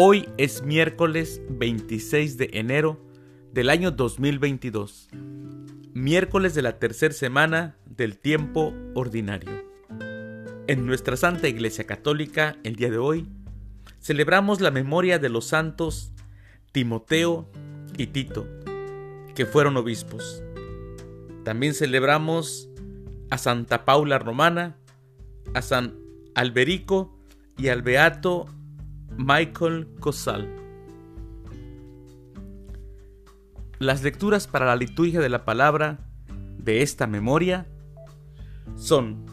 Hoy es miércoles 26 de enero del año 2022, miércoles de la tercera semana del tiempo ordinario. En nuestra Santa Iglesia Católica, el día de hoy, celebramos la memoria de los santos Timoteo y Tito, que fueron obispos. También celebramos a Santa Paula Romana, a San Alberico y al Beato Michael Cosal. Las lecturas para la liturgia de la palabra de esta memoria son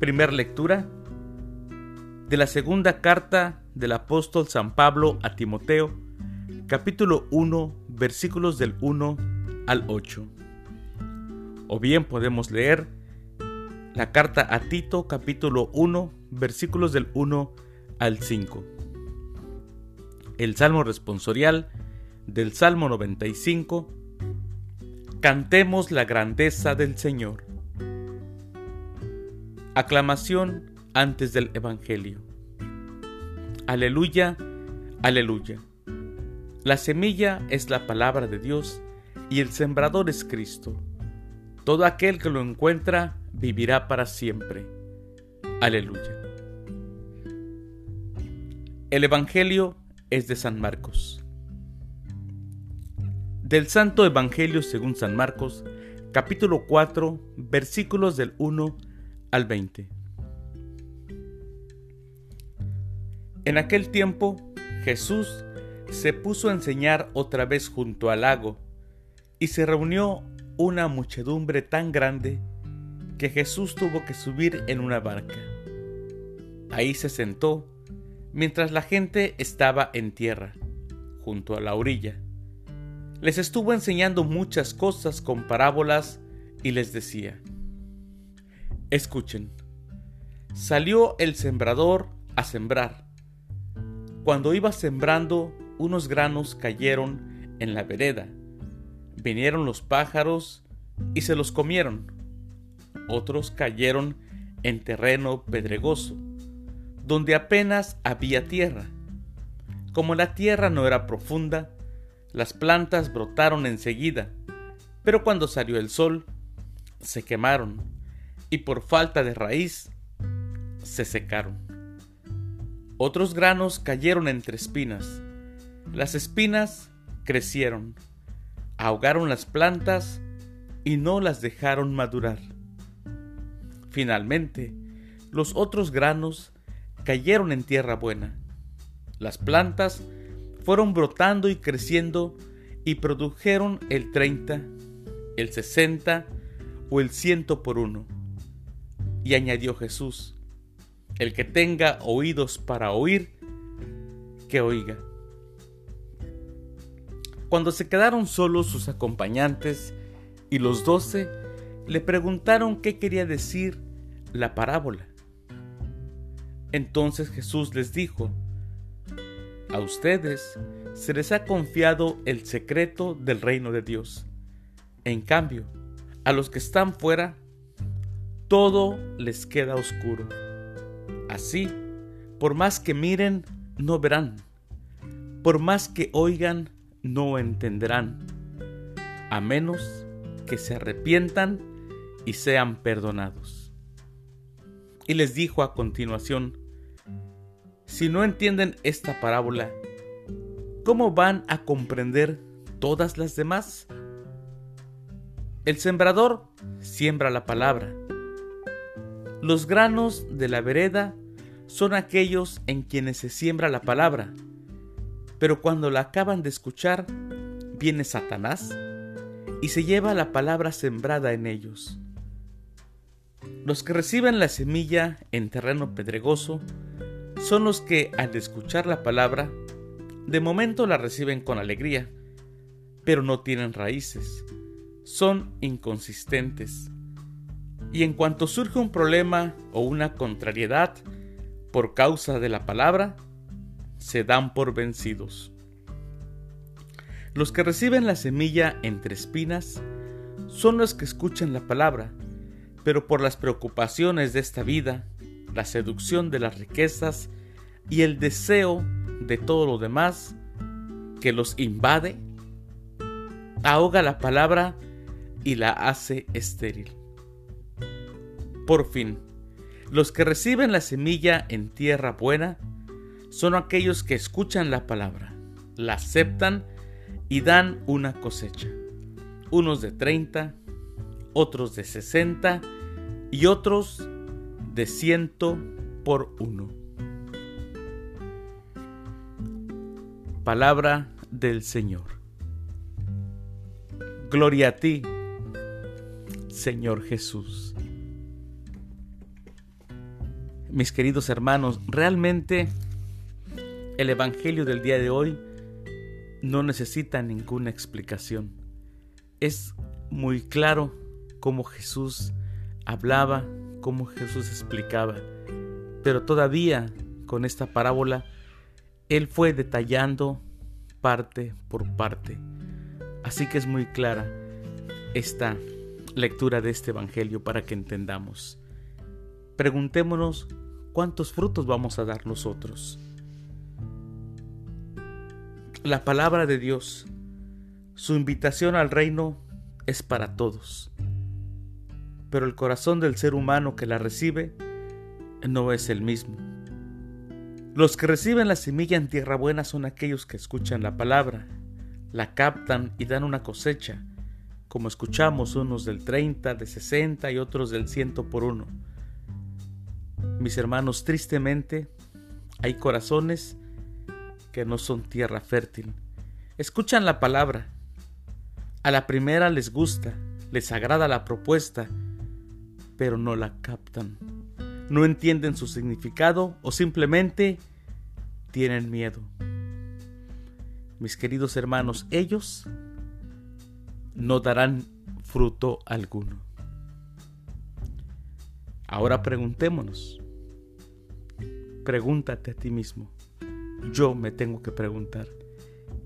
Primer lectura de la segunda carta del apóstol San Pablo a Timoteo, capítulo 1, versículos del 1 al 8. O bien podemos leer la carta a Tito, capítulo 1, versículos del 1 al al 5. El Salmo responsorial del Salmo 95. Cantemos la grandeza del Señor. Aclamación antes del Evangelio. Aleluya, aleluya. La semilla es la palabra de Dios y el sembrador es Cristo. Todo aquel que lo encuentra vivirá para siempre. Aleluya. El Evangelio es de San Marcos. Del Santo Evangelio según San Marcos, capítulo 4, versículos del 1 al 20. En aquel tiempo, Jesús se puso a enseñar otra vez junto al lago, y se reunió una muchedumbre tan grande que Jesús tuvo que subir en una barca. Ahí se sentó mientras la gente estaba en tierra, junto a la orilla. Les estuvo enseñando muchas cosas con parábolas y les decía, escuchen, salió el sembrador a sembrar. Cuando iba sembrando, unos granos cayeron en la vereda. Vinieron los pájaros y se los comieron. Otros cayeron en terreno pedregoso donde apenas había tierra. Como la tierra no era profunda, las plantas brotaron enseguida, pero cuando salió el sol, se quemaron y por falta de raíz, se secaron. Otros granos cayeron entre espinas. Las espinas crecieron, ahogaron las plantas y no las dejaron madurar. Finalmente, los otros granos cayeron en tierra buena. Las plantas fueron brotando y creciendo y produjeron el 30, el 60 o el ciento por uno. Y añadió Jesús, el que tenga oídos para oír, que oiga. Cuando se quedaron solos sus acompañantes y los doce, le preguntaron qué quería decir la parábola. Entonces Jesús les dijo, a ustedes se les ha confiado el secreto del reino de Dios. En cambio, a los que están fuera, todo les queda oscuro. Así, por más que miren, no verán. Por más que oigan, no entenderán. A menos que se arrepientan y sean perdonados y les dijo a continuación, si no entienden esta parábola, ¿cómo van a comprender todas las demás? El sembrador siembra la palabra. Los granos de la vereda son aquellos en quienes se siembra la palabra, pero cuando la acaban de escuchar, viene Satanás y se lleva la palabra sembrada en ellos. Los que reciben la semilla en terreno pedregoso son los que al escuchar la palabra, de momento la reciben con alegría, pero no tienen raíces, son inconsistentes. Y en cuanto surge un problema o una contrariedad por causa de la palabra, se dan por vencidos. Los que reciben la semilla entre espinas son los que escuchan la palabra, pero por las preocupaciones de esta vida, la seducción de las riquezas y el deseo de todo lo demás que los invade, ahoga la palabra y la hace estéril. Por fin, los que reciben la semilla en tierra buena son aquellos que escuchan la palabra, la aceptan y dan una cosecha. Unos de 30, otros de 60 y otros de ciento por uno. Palabra del Señor. Gloria a ti, Señor Jesús. Mis queridos hermanos, realmente el Evangelio del día de hoy no necesita ninguna explicación. Es muy claro cómo Jesús hablaba, cómo Jesús explicaba. Pero todavía con esta parábola, Él fue detallando parte por parte. Así que es muy clara esta lectura de este Evangelio para que entendamos. Preguntémonos cuántos frutos vamos a dar nosotros. La palabra de Dios, su invitación al reino es para todos pero el corazón del ser humano que la recibe no es el mismo. Los que reciben la semilla en tierra buena son aquellos que escuchan la palabra, la captan y dan una cosecha, como escuchamos unos del 30, de 60 y otros del ciento por uno. Mis hermanos, tristemente, hay corazones que no son tierra fértil. Escuchan la palabra. A la primera les gusta, les agrada la propuesta pero no la captan. No entienden su significado o simplemente tienen miedo. Mis queridos hermanos, ellos no darán fruto alguno. Ahora preguntémonos. Pregúntate a ti mismo. Yo me tengo que preguntar,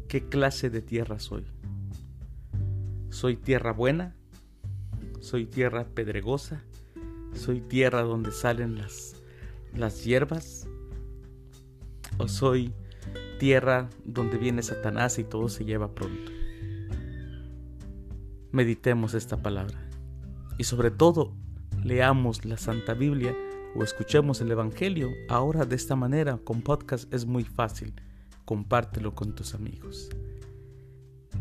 ¿qué clase de tierra soy? ¿Soy tierra buena? ¿Soy tierra pedregosa? ¿Soy tierra donde salen las, las hierbas? ¿O soy tierra donde viene Satanás y todo se lleva pronto? Meditemos esta palabra y sobre todo leamos la Santa Biblia o escuchemos el Evangelio. Ahora de esta manera con podcast es muy fácil. Compártelo con tus amigos.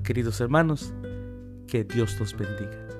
Queridos hermanos, que Dios los bendiga.